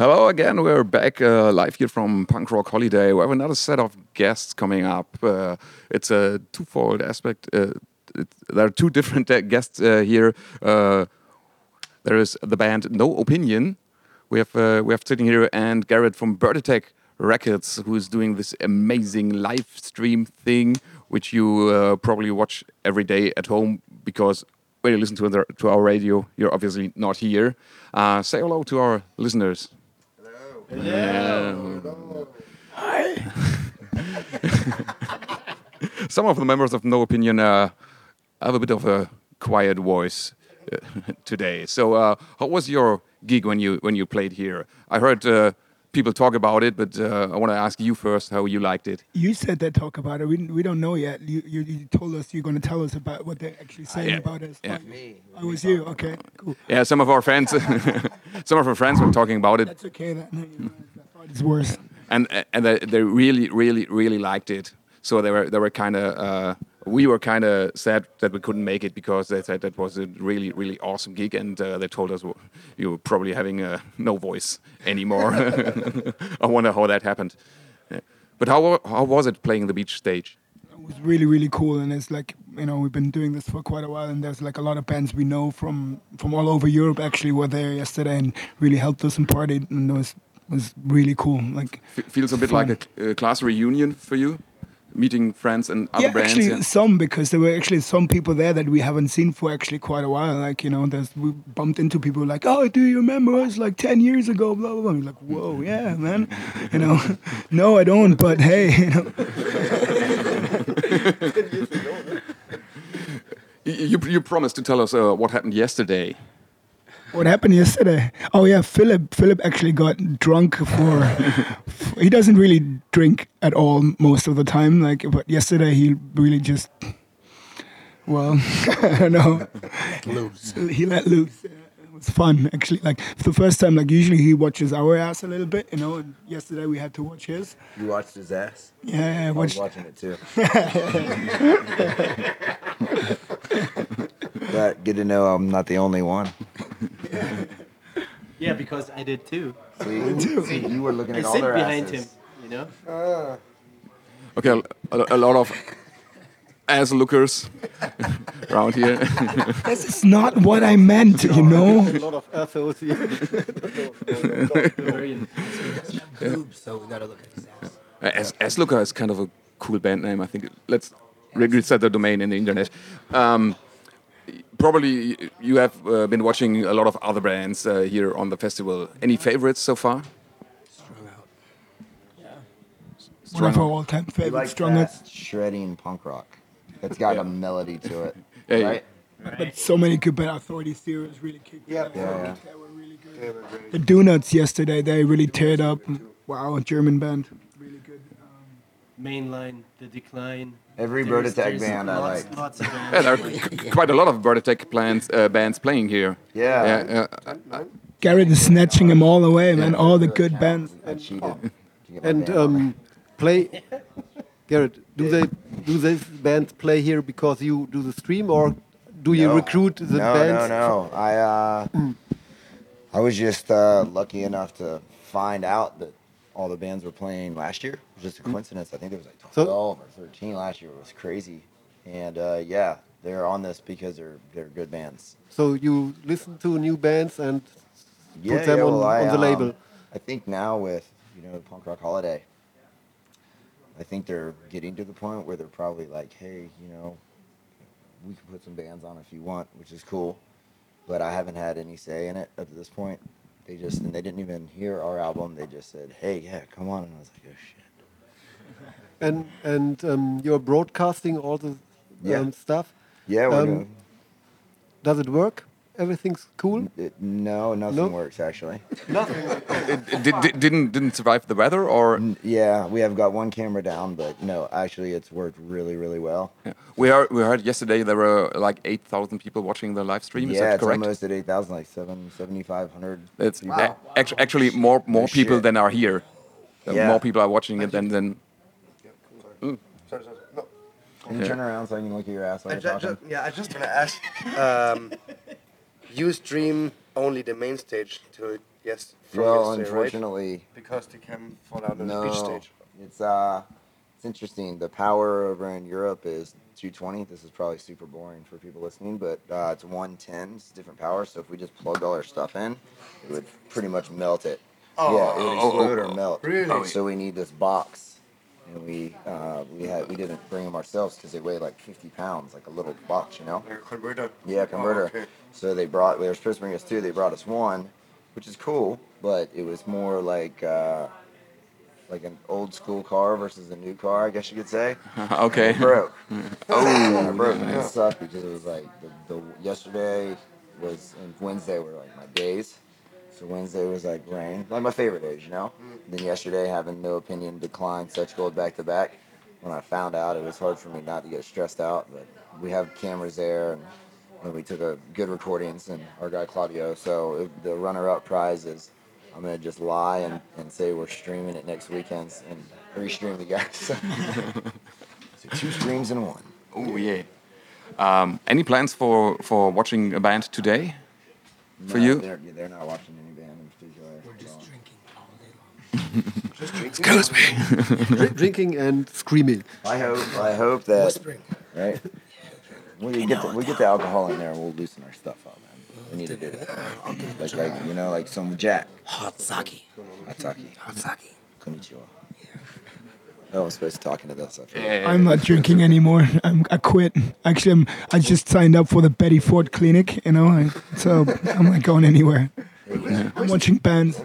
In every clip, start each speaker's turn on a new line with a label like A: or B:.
A: Hello again. We're back uh, live here from Punk Rock Holiday. We have another set of guests coming up. Uh, it's a twofold aspect. Uh, it, there are two different uh, guests uh, here. Uh, there is the band No Opinion. We have we have sitting here and Garrett from Bird Attack Records, who is doing this amazing live stream thing, which you probably watch every day at home because when you listen to, the, to our radio, you're obviously not here. Say hello to our listeners. Some of the members of No Opinion uh, have a bit of a quiet voice uh, today. So, uh, how was your gig when you when you played here? I heard uh, people talk about it, but uh, I want to ask you first how you liked it.
B: You said they talk about it. We, we don't know yet. You, you, you told us you're going to tell us about what they're actually saying
A: yeah.
B: about us.
A: Yeah.
B: Oh, it was you. Okay, cool.
A: Yeah, some of our friends, some of our friends were talking about it,
B: That's okay. That, no, I thought it's worse.
A: and and they, they really, really, really liked it. So they were they were kind of uh, we were kind of sad that we couldn't make it because they said that was a really, really awesome gig, and uh, they told us well, you were probably having uh, no voice anymore. I wonder how that happened. Yeah. But how how was it playing the beach stage?
B: It was really, really cool. And it's like, you know, we've been doing this for quite a while. And there's like a lot of bands we know from, from all over Europe actually were there yesterday and really helped us and partied. And it was, was really cool. Like,
A: F- feels a bit
B: Fun.
A: like a, uh class reunion for you, meeting friends and other
B: yeah,
A: bands.
B: actually,
A: yeah.
B: some because there were actually some people there that we haven't seen for actually quite a while. Like you know, there's we bumped into people like, "Oh, do you remember us like ten years ago?" Blah blah blah. Like, "Whoa, yeah, man." You know, no, I don't. But hey, you know,
A: You, you, you promised to tell us uh, what happened yesterday.
B: What happened yesterday? Oh yeah, Philip. Philip actually got drunk for. he doesn't really drink at all most of the time. Like, but yesterday he really just. Well, I don't know.
C: loose.
B: he let loose. It was fun actually. Like the first time, like usually he watches our ass a little bit, you know. And yesterday we had to watch his.
C: You watched his ass?
B: Yeah, I
C: I was
B: watched.
C: watching it too. but good to know I'm not the only one.
D: Yeah, because I did too.
C: See, See, you were looking at
D: I
C: at all
D: sit
C: their
D: behind
C: asses.
D: him, you know.
A: Okay, a, a lot of ass lookers around here.
B: This is not what I meant, you know.
D: A lot of assholes here.
E: so we gotta look at his ass.
A: As as Looker is kind of a cool band name. I think let's register the domain in the internet. Um, probably you have uh, been watching a lot of other bands uh, here on the festival. Any favorites so far?
E: Strung out.
B: One of
A: Strung
B: our
A: Out.
B: all-time
C: You
B: favorite
C: like
B: strung
C: fast, shredding punk rock. It's got a melody to it,
A: Yeah, yeah.
C: right?
B: But so many good band authority theories really kicked.
C: Yep. Yeah, yeah.
B: they were really good. The Donuts yesterday, they really teared up. Wow, German band. Really good.
D: Mainline, the decline.
C: Every
D: There's-
C: Birdetech
D: there's
C: band I
D: lots,
C: like.
D: Lots of bands.
A: Yeah, there are c- quite a lot of Bird Attack plans, uh, bands playing here.
C: Yeah.
A: Yeah, uh,
B: Garrett is snatching them all away, man. All the good bands.
C: I cheated. to get my
F: And
C: band on
F: um, play, Garrett. Do they do these bands play here because you do the stream, or do you
C: No.
F: recruit the
C: no,
F: bands?
C: No, no, I uh, I was just uh, lucky enough to find out that all the bands were playing last year. It was just a coincidence. I think there was like 12 or 13 last year. It was crazy. And uh, yeah, they're on this because they're they're good bands.
F: So you listen to new bands and
C: Yeah,
F: put them
C: yeah,
F: on,
C: I,
F: on the
C: um,
F: label.
C: I think now with you know punk rock holiday, I think they're getting to the point where they're probably like, hey, you know, we can put some bands on if you want, which is cool. But I haven't had any say in it up to this point. They just and they didn't even hear our album. They just said, hey, yeah, come on, and I was like, oh shit.
F: And and um, you're broadcasting all the
C: Yeah.
F: um, stuff.
C: Yeah,
F: Um. Does it work? Everything's cool.
C: It, no, nothing
F: No?
C: works actually.
F: Nothing.
A: it, it did, did, didn't didn't survive the weather, or
C: N- Yeah, we have got one camera down, but no, actually, it's worked really, really well.
A: Yeah. we heard we heard yesterday there were like eight thousand people watching the live stream. Is
C: yeah,
A: that
C: it's
A: correct?
C: almost at 8,000, like seven, 7,500.
A: It's
C: people.
A: a- actu- actually more more
C: Oh,
A: people
C: shit.
A: than are here.
C: Yeah.
A: More people are watching it than than. Sorry, sorry. No.
C: Can you turn around so I can look at your ass while
G: I
C: you're
G: ju-
C: talking?
G: ju- yeah, I just want to ask. Um, you stream only the main stage to Yes. From
C: Well,
G: yesterday, right?
C: unfortunately,
G: Because they can fall out on
C: no.
G: the beach stage.
C: It's uh, it's interesting. The power over in Europe is 220. This is probably super boring for people listening, but uh, it's 110. It's different power. So if we just plugged all our stuff in, it would pretty much melt it.
G: Oh.
C: yeah, it would explode or melt.
G: Really?
C: So we need this box, and we uh, we had we didn't bring them ourselves because they weigh like 50 pounds, like a little box, you know.
G: Like a converter.
C: Yeah, converter.
G: Oh, okay.
C: So they brought. They were supposed to bring us two. They brought us one, which is cool, but it was more like uh, like an old school car versus a new car, I guess you could say.
A: okay.
C: It broke. oh, it broke. And it sucked because it was like the, the yesterday was and Wednesday were like my days. So Wednesday was like rain, like my favorite days, you know. Then yesterday, having no opinion, declined such gold back to back. When I found out, it was hard for me not to get stressed out. But we have cameras there, and, and we took a good recordings, and our guy Claudio. So if the runner-up prize is, I'm gonna just lie and, and say we're streaming it next weekends and restream the guys. so two streams in one.
A: Oh yeah. Um, any plans for for watching a band today? For you?
C: They're, they're not watching any band in particular.
E: We're just
C: so.
E: drinking all day long.
G: Just drinking.
A: Excuse me.
F: Drinking and screaming.
C: I hope I hope that
E: Whispering.
C: right. We get the, we get the alcohol in there, and we'll loosen our stuff up, man. We need to do it. Like like you know like some Jack.
E: Hot sake.
C: Ataki.
E: Hot sake.
C: Konnichiwa. Oh, I'm supposed to talk into this. I feel.
B: I'm not drinking anymore. I'm, I quit. Actually, I'm, I just signed up for the Betty Ford Clinic, you know, and so I'm not going anywhere. I'm watching bands.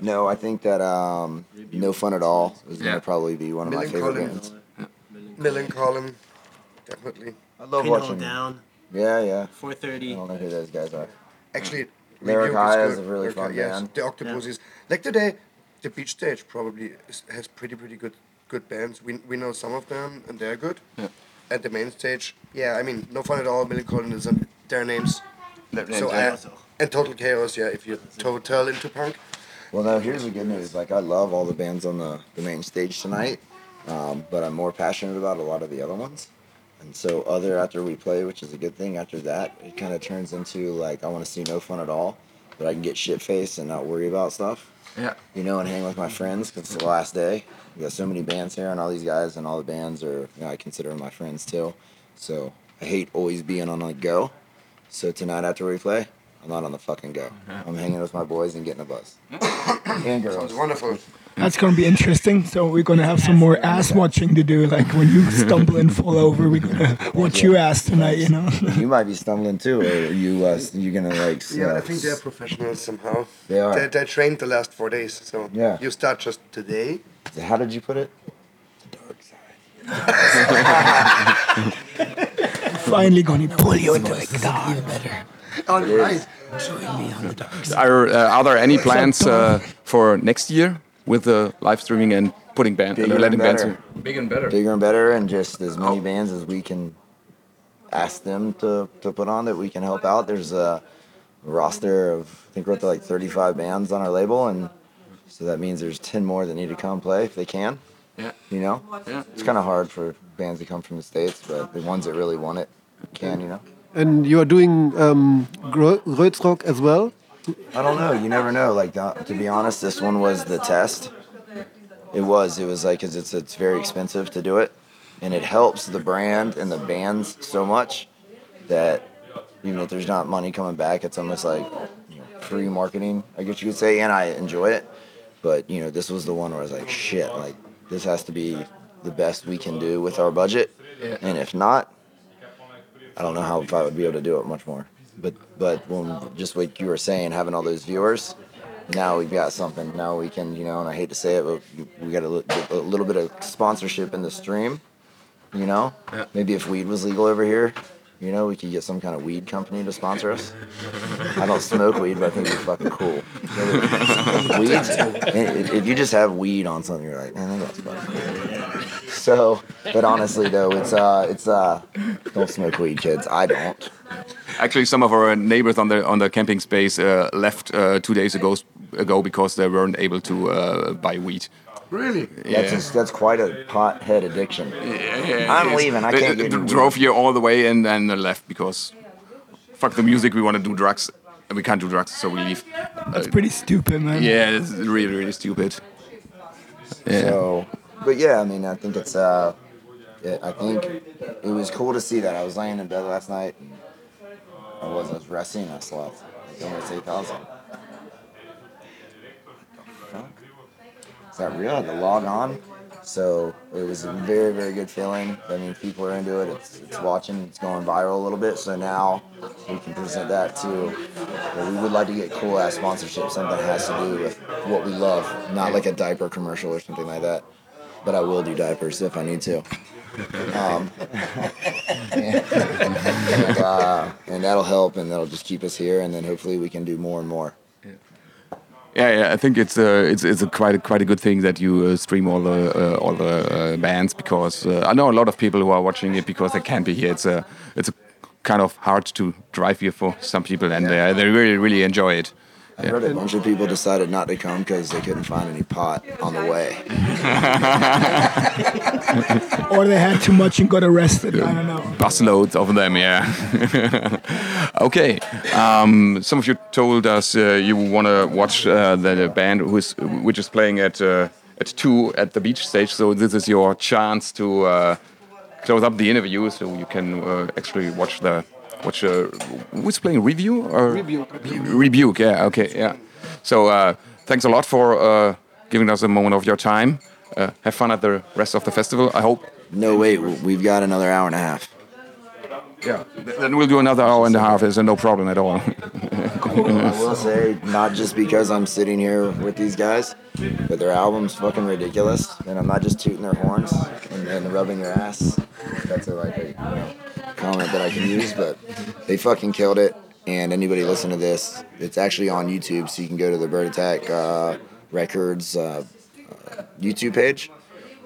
C: No, I think that um, No Fun at All is
A: Yeah.
C: gonna probably be one of my favorite
G: Millencolin.
C: bands.
G: Millencolin. Definitely.
C: I love
D: Pinhole
C: watching.
D: down.
C: Yeah, yeah. 4:30. I
D: 4:30.
C: don't know who those guys are.
G: Actually,
C: Lyric
G: Radiohead
C: High
G: is
C: is a really
G: Lyric
C: fun
G: High, yes.
C: band.
G: The Octopuses. Like today, the beach stage probably is, has pretty pretty good good bands. We we know some of them and they're good.
A: Yeah.
G: At the main stage, yeah, I mean, no fun at all. Millencolin is on their names. So I, and Total Chaos, yeah. If you're total into punk,
C: Well, now here's the good news. Like, I love all the bands on the, the main stage tonight, um, but I'm more passionate about a lot of the other ones. And so, other after we play, which is a good thing, after that, it kind of turns into like, I want to see no fun at all, but I can get shit faced and not worry about stuff,
A: Yeah.
C: you know, and hang with my friends because it's the last day. We got so many bands here, and all these guys and all the bands are, you know, I consider my friends too. So, I hate always being on the go. So, tonight after we play, I'm not on the fucking go. I'm hanging with my boys and getting a buzz. and girls.
G: sounds wonderful.
B: That's gonna be interesting. So we're gonna have some more ass watching to do. Like when you stumble and fall over, we're gonna watch your ass tonight. You know.
C: you might be stumbling too, or you uh, you're gonna like.
G: Yeah,
C: uh,
G: I think they're professionals somehow.
C: They are.
G: They, they trained the last four days, so
C: Yeah.
G: you start just today.
C: How did you put it? The dark side.
B: Finally gonna pull you into the
E: Even
B: dark.
E: better.
G: All right.
E: Join me on the dark side.
A: Are uh, are there any plans uh, for next year with the live streaming and putting band, uh,
C: Bigger and
A: letting bands
C: better.
A: in? Big and better.
C: Bigger and better, and just as many bands as we can ask them to, to put on that we can help out. There's a roster of I think we're up to like 35 bands on our label, and so that means there's 10 more that need to come play if they can.
A: Yeah.
C: You know,
A: Yeah.
C: it's kind of hard for bands that come from the states, but the ones that really want it can. You know.
F: And you are doing um, Gro- Groezrock as well?
C: I don't know. You never know. Like uh, to be honest, this one was the test. It was. It was like 'cause it's it's very expensive to do it, and it helps the brand and the bands so much that even if there's not money coming back, it's almost like you know, free marketing. I guess you could say, and I enjoy it. But you know, this was the one where I was like, shit. Like this has to be the best we can do with our budget, and if not, I don't know how if I would be able to do it much more. But but when just like you were saying, having all those viewers, now we've got something. Now we can, you know, and I hate to say it, but we got a, a little bit of sponsorship in the stream. You know,
A: Yeah.
C: maybe if weed was legal over here, you know, we could get some kind of weed company to sponsor us. I don't smoke weed, but I think it's fucking cool. weed, if if you just have weed on something, you're like, man, that's fucking cool. So, but honestly though, it's uh, it's uh, don't smoke weed, kids. I don't.
A: Actually, some of our neighbors on the on the camping space uh, left uh, two days ago ago because they weren't able to uh, buy weed.
G: Really?
C: That's just, that's quite a pothead addiction. Yeah. I'm leaving. I
A: They-
C: can't
A: they
C: get
A: drove here all the way and then they left because fuck the music. We want to do drugs. And we can't do drugs, so we leave.
B: That's pretty stupid, man.
A: Yeah, it's really really stupid. Yeah.
C: So, but yeah, I mean, I think it's. Uh, yeah, I think it was cool to see that. I was laying in bed last night. And I was. I was resting. I slept. Like almost eight thousand. Is that real? I to log on. So it was a very, very good feeling. I mean, people are into it. It's, it's watching. It's going viral a little bit. So now we can present that too. We would like to get cool ass sponsorship, something that has to do with what we love, not like a diaper commercial or something like that. But I will do diapers if I need to. Um, and, uh, and that'll help, and that'll just keep us here, and then hopefully we can do more and more.
A: Yeah, yeah, I think it's a it's it's a quite a, quite a good thing that you uh, stream all the uh, all the uh, bands because uh, I know a lot of people who are watching it because they can't be here. It's a it's a kind of hard to drive here for some people, and they they really really enjoy it.
C: I heard a bunch of people decided not to come because they couldn't find any pot on the way.
B: Or they had too much and got arrested. I don't know.
A: busloads of them, yeah. okay. Um, some of you told us uh, you want to watch uh, the band who's which is playing at uh, at two at the beach stage. So this is your chance to uh, close up the interview, so you can uh, actually watch the watch. Uh, who's playing review or
F: Rebuke.
A: rebuke? Yeah. Okay. Yeah. So uh, thanks a lot for uh, giving us a moment of your time. Uh, have fun at the rest of the festival. I hope.
C: No, wait, we've got another hour and a half.
A: Yeah. Then we'll do another hour and a half. There's no problem at all.
C: I will say, not just because I'm sitting here with these guys, but their album's fucking ridiculous, and I'm not just tooting their horns and, and rubbing their ass. That's a, like a you know, comment that I can use, but they fucking killed it. And anybody listen to this, it's actually on YouTube, so you can go to the Bird Attack uh, Records uh, uh, YouTube page,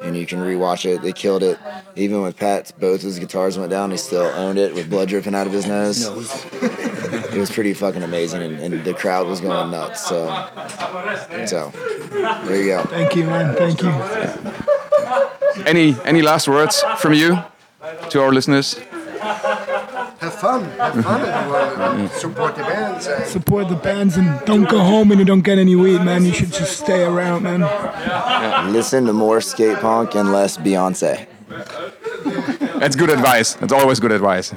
C: and you can rewatch it. They killed it. Even with Pat, both his guitars went down, he still owned it with blood dripping out of his nose. It was pretty fucking amazing, and, and the crowd was going nuts. So, so there you go.
B: Thank you, man. Thank you.
A: Any any last words from you to our listeners?
G: Have fun. Have fun, everyone. and Support the bands. And
B: Support the bands and don't go home and you don't get any weed, man. You should just stay around, man.
C: Listen to more skate punk and less Beyonce.
A: That's good advice. That's always good advice.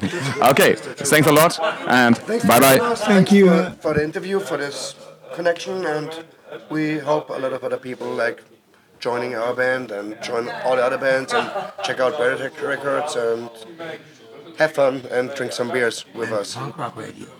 A: Okay, thanks a lot and bye bye.
B: Thank
G: Thanks
B: you,
G: for,
B: uh,
G: for the interview, for this connection, and we hope a lot of other people like joining our band and join all the other bands and check out Better Records and have fun and drink some beers with us.
E: Radio.